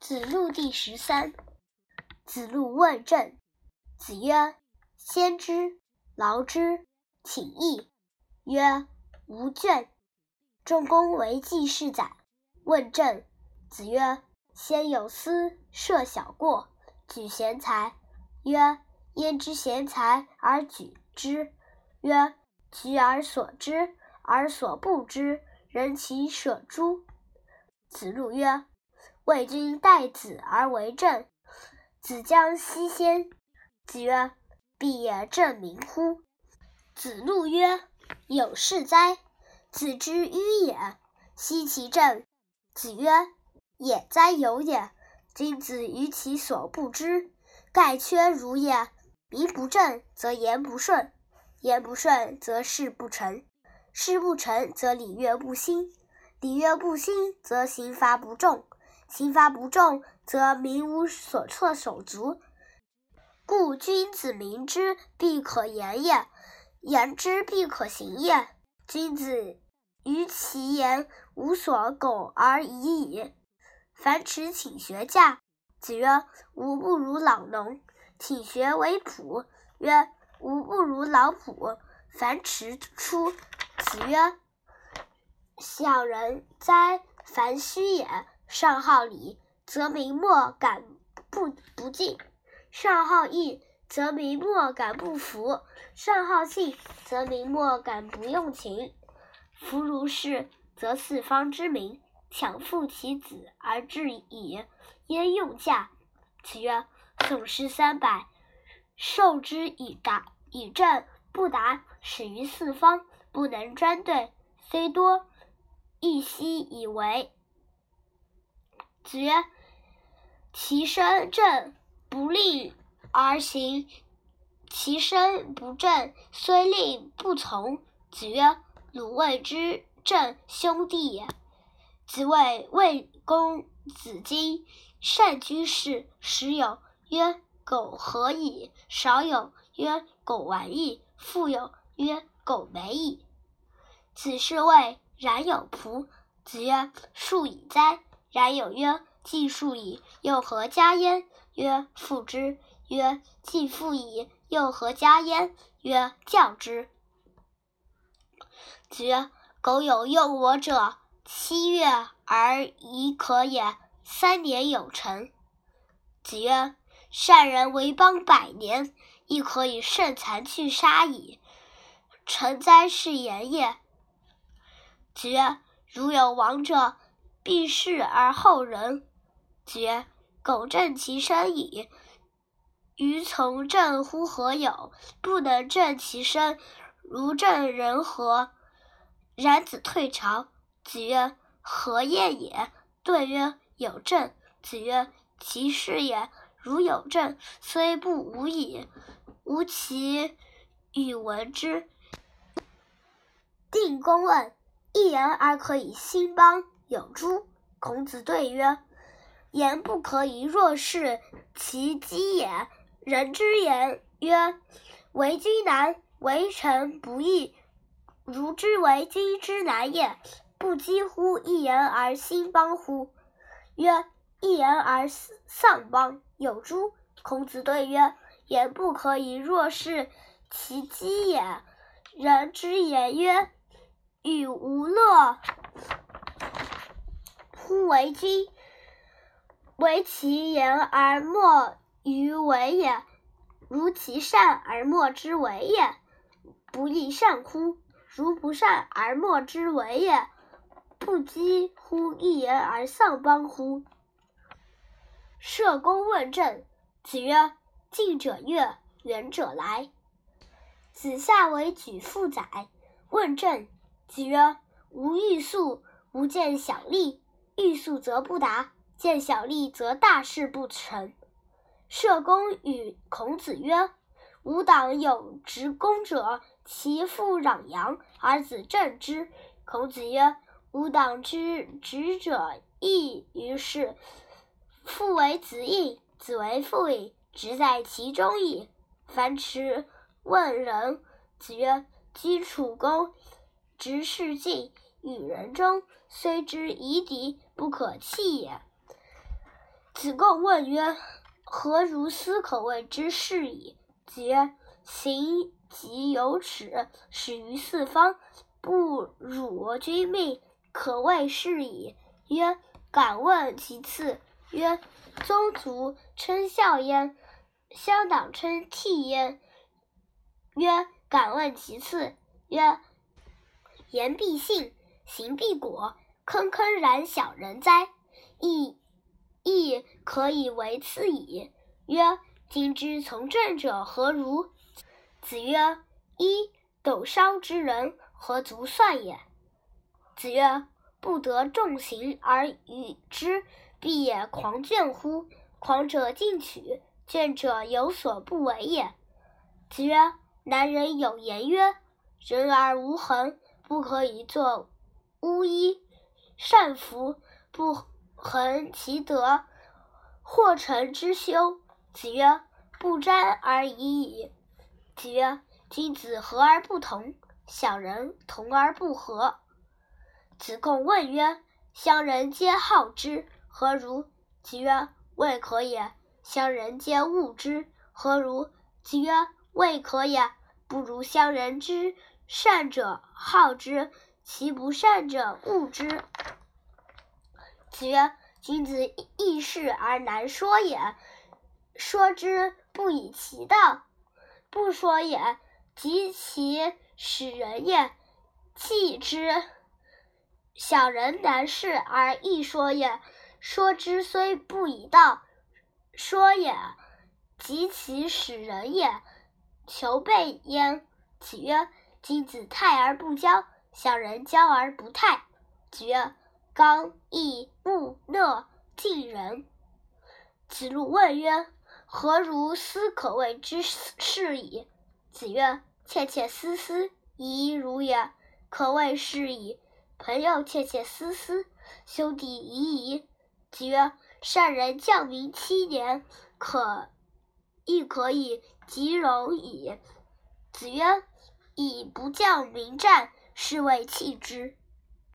子路第十三。子路问政。子曰：“先知，劳之，请益。”曰：“无倦。”仲弓为季氏宰。问政。子曰：“先有司，设小过，举贤才。”曰：“焉知贤才而举之？”曰：“举而所知，而所不知，人其舍诸？”子路曰：“魏君待子而为政，子将西先。”子曰：“必也正名乎？”子路曰：“有事哉！子之迂也，奚其政？”子曰：“也哉，有也！君子于其所不知，盖缺如也。名不正则言不顺，言不顺则事不成，事不成则礼乐不兴，礼乐不兴则刑罚不重，刑罚不重则民无所措手足。故君子明之，必可言也；言之，必可行也。君子于其言无所苟而已矣。”樊迟请学驾。子曰：“吾不如老农。”请学为仆。曰：“吾不如老仆。”樊迟出。子曰：“小人哉，樊须也！上好礼，则民莫敢不不敬；上好义，则民莫敢不服；上好信，则民莫敢不用情。夫如是，则四方之民强附其子而至矣，焉用驾？”子曰。宋诗三百，授之以达以正，不达，始于四方，不能专对，虽多，亦悉以为。子曰：“其身正，不令而行；其身不正，虽令不从。”子曰：“鲁卫之正兄弟也。”子谓魏公子荆善居士，时有。曰：苟何矣？少有。曰：苟玩矣。复有。曰：苟美矣。子是谓冉有仆。子曰：树以哉？冉有曰：既数矣，又何加焉？曰：父之。曰：既父矣，又何加焉？曰：教之。子曰：苟有用我者，七月而已可也，三年有成。子曰。善人为邦百年，亦可以胜残去杀矣。成哉，是言也！子曰：“如有亡者，必弑而后仁。”子曰：“苟正其身矣，于从政乎何有？不能正其身，如正人何？”冉子退朝。子曰：“何晏也？”对曰：“有政。”子曰：“其事也。”如有政，虽不无矣，吾其与闻之。定公问：“一言而可以兴邦，有诸？”孔子对曰：“言不可以若是其机也。人之言曰：‘为君难，为臣不易。’如之为君之难也，不几乎一言而兴邦乎？”曰：“一言而丧邦。”有诸？孔子对曰：“言不可以若是其机也。人之言曰：‘与无乐乎为君？’为其言而莫于为也，如其善而莫之为也，不亦善乎？如不善而莫之为也，不几乎一言而丧邦乎？”社公问政，子曰：“近者悦，远者来。”子夏为举父宰。问政，子曰：“吾欲速，吾见小利。欲速则不达，见小利则大事不成。”社公与孔子曰：“吾党有执公者，其父攘羊，而子正之。”孔子曰：“吾党之执者亦于是。”父为子隐，子为父隐，直在其中矣。樊迟问仁，子曰：“居处恭，执事敬，与人忠，虽之夷狄，不可弃也。”子贡问曰：“何如斯可谓之是矣？”子曰：“行己有耻，始于四方，不辱君命，可谓是矣。”曰：“敢问其次。”曰：“宗族称孝焉，乡党称悌焉。”曰：“敢问其次。”曰：“言必信，行必果，坑坑然小人哉！亦亦可以为次矣。”曰：“今之从政者何如？”子曰：“一斗烧之人，何足算也？”子曰：“不得众行而与之。”必也狂倦乎？狂者进取，倦者有所不为也。子曰：“男人有言曰：‘人而无恒，不可以作巫医。’善服，不恒其德，或成之休。”子曰：“不沾而已矣。”子曰：“君子和而不同，小人同而不和。”子贡问曰：“乡人皆好之。”何如？子曰：“未可也。”乡人皆恶之。何如？子曰：“未可也。不如乡人之善者好之，其不善者恶之。”子曰：“君子易事而难说也。说之不以其道，不说也，及其使人也，弃之。小人难事而易说也。”说之虽不以道说也，及其使人也，求备焉。子曰：“君子泰而不骄，小人骄而不泰。”子曰：“刚毅木讷近人。”子路问曰：“何如斯可谓之是矣？”子曰：“窃窃私私，已如也，可谓是矣。朋友窃窃私私，兄弟已矣。”子曰：“善人将民七年，可亦可以及容矣。”子曰：“以不将民战，是谓弃之。”